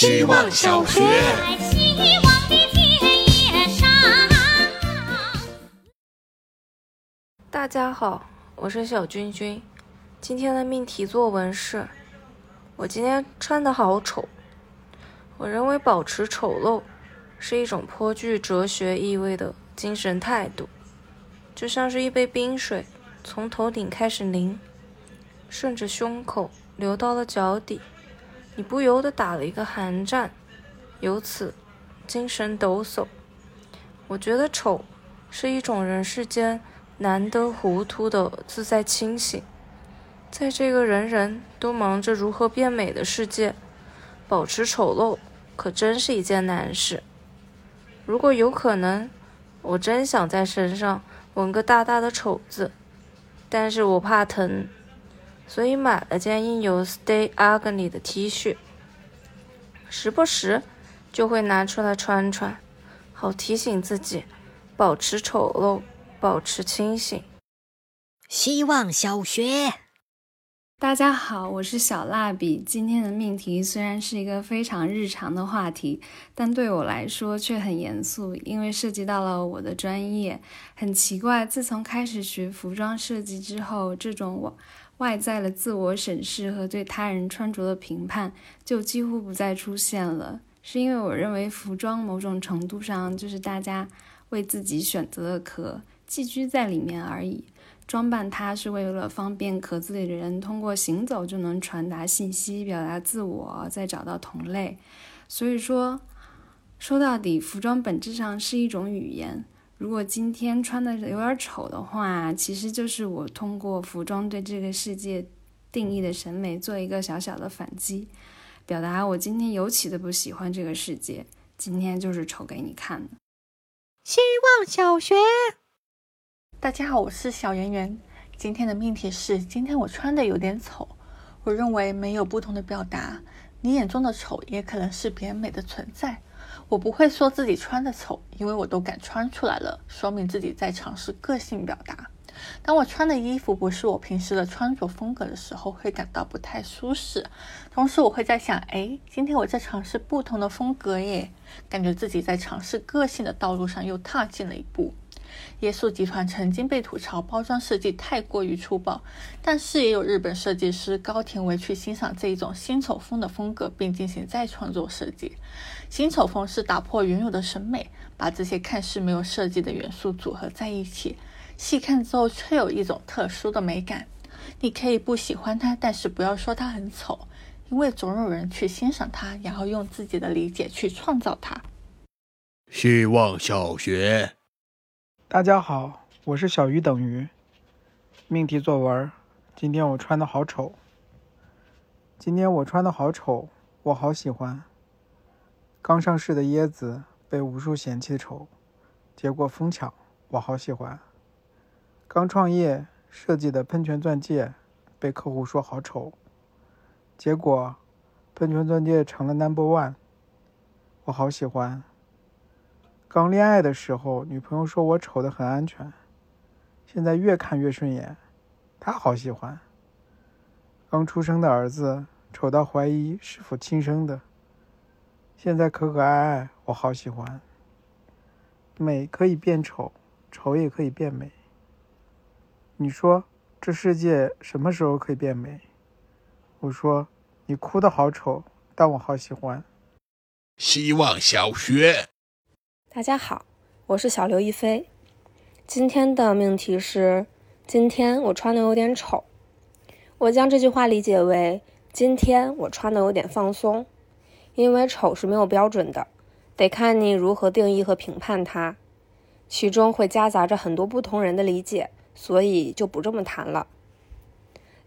希望小学。希望的田野上。大家好，我是小君君。今天的命题作文是：我今天穿的好丑。我认为保持丑陋是一种颇具哲学意味的精神态度，就像是一杯冰水从头顶开始淋，顺着胸口流到了脚底，你不由得打了一个寒战，由此精神抖擞。我觉得丑是一种人世间难得糊涂的自在清醒，在这个人人都忙着如何变美的世界，保持丑陋可真是一件难事。如果有可能，我真想在身上纹个大大的丑字，但是我怕疼，所以买了件印有 “Stay Ugly” 的 T 恤，时不时就会拿出来穿穿，好提醒自己保持丑陋，保持清醒。希望小学。大家好，我是小蜡笔。今天的命题虽然是一个非常日常的话题，但对我来说却很严肃，因为涉及到了我的专业。很奇怪，自从开始学服装设计之后，这种外外在的自我审视和对他人穿着的评判就几乎不再出现了。是因为我认为服装某种程度上就是大家为自己选择的壳，寄居在里面而已。装扮它是为了方便壳子里的人通过行走就能传达信息、表达自我，再找到同类。所以说，说到底，服装本质上是一种语言。如果今天穿的有点丑的话，其实就是我通过服装对这个世界定义的审美做一个小小的反击，表达我今天尤其的不喜欢这个世界。今天就是丑给你看的。希望小学。大家好，我是小圆圆。今天的命题是：今天我穿的有点丑。我认为没有不同的表达，你眼中的丑也可能是别人美的存在。我不会说自己穿的丑，因为我都敢穿出来了，说明自己在尝试个性表达。当我穿的衣服不是我平时的穿着风格的时候，会感到不太舒适。同时，我会在想：哎，今天我在尝试不同的风格耶，感觉自己在尝试个性的道路上又踏进了一步。耶稣集团曾经被吐槽包装设计太过于粗暴，但是也有日本设计师高田唯去欣赏这一种新丑风的风格，并进行再创作设计。新丑风是打破原有的审美，把这些看似没有设计的元素组合在一起，细看之后却有一种特殊的美感。你可以不喜欢它，但是不要说它很丑，因为总有人去欣赏它，然后用自己的理解去创造它。希望小学。大家好，我是小鱼等于。命题作文：今天我穿的好丑。今天我穿的好丑，我好喜欢。刚上市的椰子被无数嫌弃丑，结果疯抢，我好喜欢。刚创业设计的喷泉钻戒被客户说好丑，结果喷泉钻戒成了 number one，我好喜欢。刚恋爱的时候，女朋友说我丑的很安全，现在越看越顺眼，她好喜欢。刚出生的儿子丑到怀疑是否亲生的，现在可可爱爱，我好喜欢。美可以变丑，丑也可以变美。你说这世界什么时候可以变美？我说你哭的好丑，但我好喜欢。希望小学。大家好，我是小刘亦菲。今天的命题是：今天我穿的有点丑。我将这句话理解为：今天我穿的有点放松，因为丑是没有标准的，得看你如何定义和评判它，其中会夹杂着很多不同人的理解，所以就不这么谈了。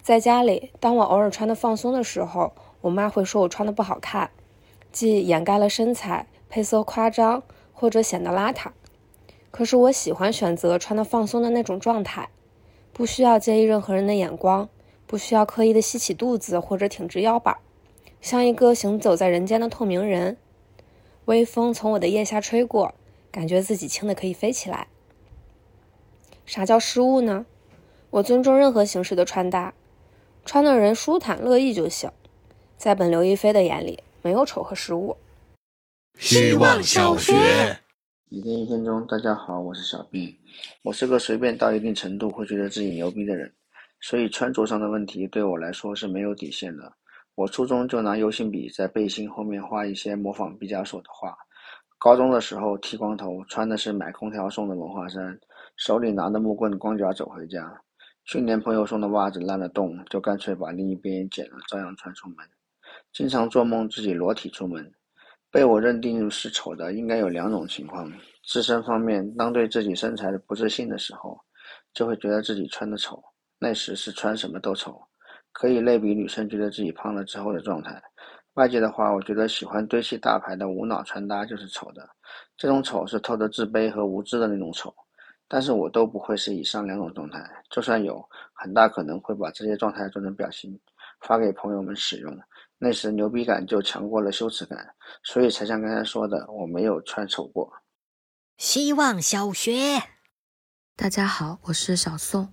在家里，当我偶尔穿的放松的时候，我妈会说我穿的不好看，既掩盖了身材，配色夸张。或者显得邋遢，可是我喜欢选择穿的放松的那种状态，不需要介意任何人的眼光，不需要刻意的吸起肚子或者挺直腰板，像一个行走在人间的透明人。微风从我的腋下吹过，感觉自己轻的可以飞起来。啥叫失误呢？我尊重任何形式的穿搭，穿的人舒坦乐意就行。在本刘亦菲的眼里，没有丑和失误。希望小学。一天一分钟，大家好，我是小 B。我是个随便到一定程度会觉得自己牛逼的人，所以穿着上的问题对我来说是没有底线的。我初中就拿油性笔在背心后面画一些模仿毕加索的画。高中的时候剃光头，穿的是买空调送的文化衫，手里拿着木棍，光脚走回家。去年朋友送的袜子烂了洞，就干脆把另一边剪了，照样穿出门。经常做梦自己裸体出门。被我认定是丑的，应该有两种情况：自身方面，当对自己身材不自信的时候，就会觉得自己穿的丑，那时是穿什么都丑。可以类比女生觉得自己胖了之后的状态。外界的话，我觉得喜欢堆砌大牌的无脑穿搭就是丑的。这种丑是透着自卑和无知的那种丑。但是我都不会是以上两种状态，就算有，很大可能会把这些状态做成表情，发给朋友们使用。那时牛逼感就强过了羞耻感，所以才像刚才说的，我没有穿丑过。希望小学，大家好，我是小宋。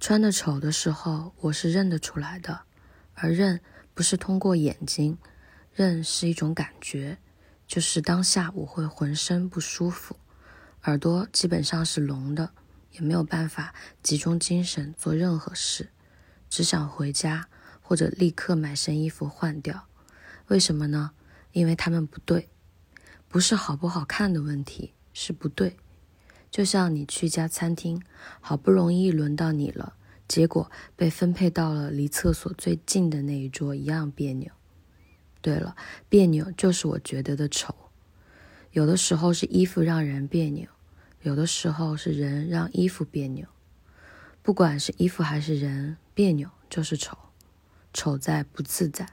穿的丑的时候，我是认得出来的，而认不是通过眼睛，认是一种感觉，就是当下我会浑身不舒服，耳朵基本上是聋的，也没有办法集中精神做任何事，只想回家或者立刻买身衣服换掉。为什么呢？因为他们不对，不是好不好看的问题，是不对。就像你去一家餐厅，好不容易轮到你了，结果被分配到了离厕所最近的那一桌一样别扭。对了，别扭就是我觉得的丑。有的时候是衣服让人别扭，有的时候是人让衣服别扭。不管是衣服还是人，别扭就是丑，丑在不自在。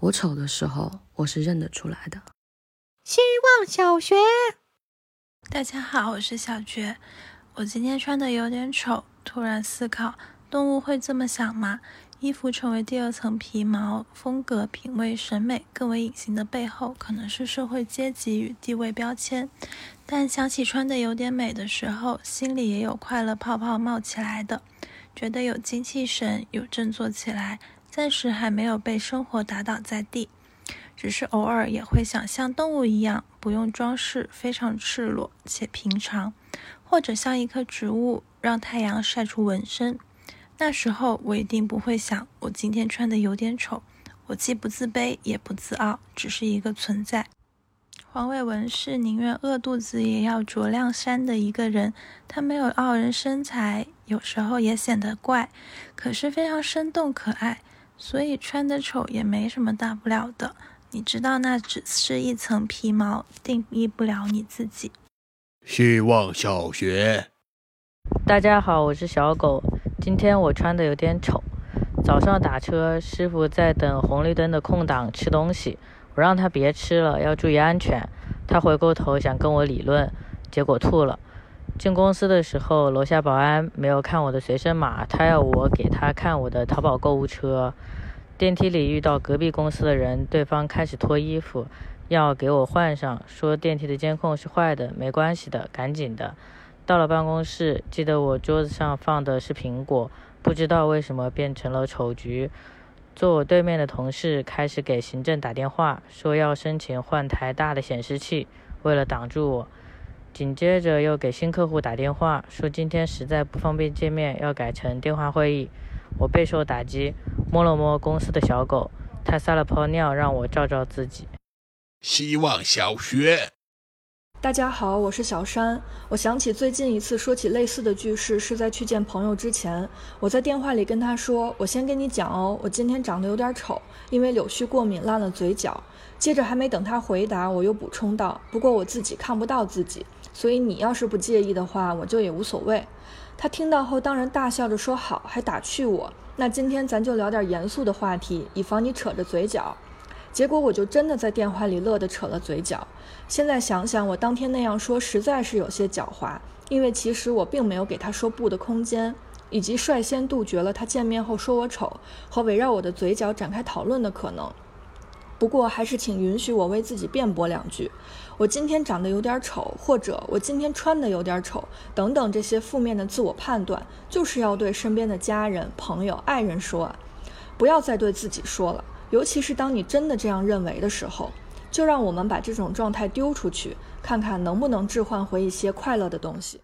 我丑的时候，我是认得出来的。希望小学。大家好，我是小觉。我今天穿的有点丑，突然思考：动物会这么想吗？衣服成为第二层皮毛，风格、品味、审美更为隐形的背后，可能是社会阶级与地位标签。但想起穿的有点美的时候，心里也有快乐泡泡冒起来的，觉得有精气神，有振作起来，暂时还没有被生活打倒在地。只是偶尔也会想像动物一样，不用装饰，非常赤裸且平常，或者像一棵植物，让太阳晒出纹身。那时候我一定不会想，我今天穿的有点丑。我既不自卑，也不自傲，只是一个存在。黄伟文是宁愿饿肚子也要着亮衫的一个人。他没有傲人身材，有时候也显得怪，可是非常生动可爱。所以穿得丑也没什么大不了的。你知道，那只是一层皮毛，定义不了你自己。希望小学，大家好，我是小狗。今天我穿的有点丑。早上打车，师傅在等红绿灯的空档吃东西，我让他别吃了，要注意安全。他回过头想跟我理论，结果吐了。进公司的时候，楼下保安没有看我的随身码，他要我给他看我的淘宝购物车。电梯里遇到隔壁公司的人，对方开始脱衣服，要给我换上，说电梯的监控是坏的，没关系的，赶紧的。到了办公室，记得我桌子上放的是苹果，不知道为什么变成了丑橘。坐我对面的同事开始给行政打电话，说要申请换台大的显示器，为了挡住我。紧接着又给新客户打电话，说今天实在不方便见面，要改成电话会议。我备受打击，摸了摸公司的小狗，它撒了泡尿，让我照照自己。希望小学，大家好，我是小山。我想起最近一次说起类似的句式，是在去见朋友之前，我在电话里跟他说：“我先跟你讲哦，我今天长得有点丑，因为柳絮过敏烂了嘴角。”接着还没等他回答，我又补充道：“不过我自己看不到自己，所以你要是不介意的话，我就也无所谓。”他听到后当然大笑着说好，还打趣我。那今天咱就聊点严肃的话题，以防你扯着嘴角。结果我就真的在电话里乐得扯了嘴角。现在想想，我当天那样说实在是有些狡猾，因为其实我并没有给他说不的空间，以及率先杜绝了他见面后说我丑和围绕我的嘴角展开讨论的可能。不过还是请允许我为自己辩驳两句。我今天长得有点丑，或者我今天穿的有点丑，等等这些负面的自我判断，就是要对身边的家人、朋友、爱人说，不要再对自己说了。尤其是当你真的这样认为的时候，就让我们把这种状态丢出去，看看能不能置换回一些快乐的东西。